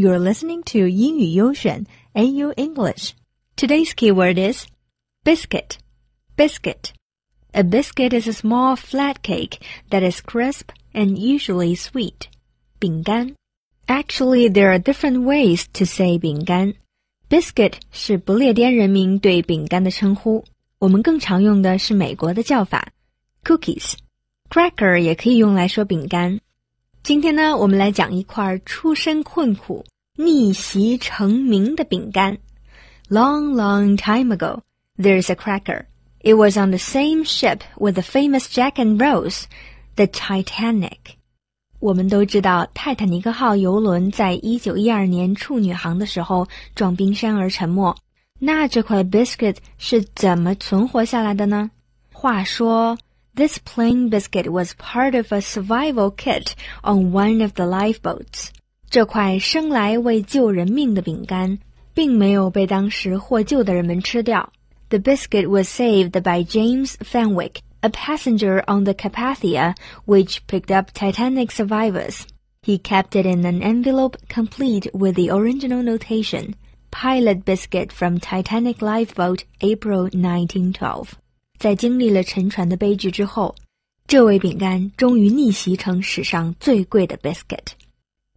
You're listening to 英语优选 AU English. Today's keyword is biscuit. Biscuit. A biscuit is a small flat cake that is crisp and usually sweet. 饼干. Actually, there are different ways to say 饼干. Biscuit 是不列颠人民对饼干的称呼，我们更常用的是美国的叫法 cookies。Cracker 也可以用来说饼干。今天呢，我们来讲一块出身困苦、 逆袭成名的饼干。Long, long time ago, there's a cracker. It was on the same ship with the famous Jack and Rose, the Titanic. 我们都知道，泰坦尼克号游轮在一九一二年处女航的时候撞冰山而沉没。那这块 biscuit 是怎么存活下来的呢？话说。This plain biscuit was part of a survival kit on one of the lifeboats. 这块生来为救人命的饼干，并没有被当时获救的人们吃掉。The biscuit was saved by James Fenwick, a passenger on the Carpathia, which picked up Titanic survivors. He kept it in an envelope complete with the original notation, Pilot Biscuit from Titanic Lifeboat, April 1912. 在经历了沉船的悲剧之后，这味饼干终于逆袭成史上最贵的 biscuit。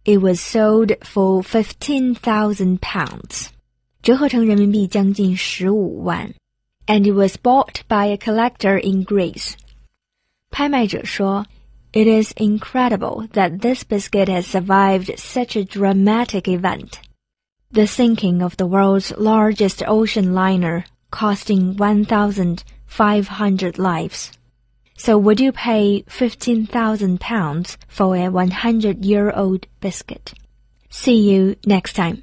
It was sold for fifteen thousand pounds，折合成人民币将近十五万。And it was bought by a collector in Greece。拍卖者说，It is incredible that this biscuit has survived such a dramatic event. The sinking of the world's largest ocean liner, costing one thousand 500 lives. So would you pay 15,000 pounds for a 100 year old biscuit? See you next time.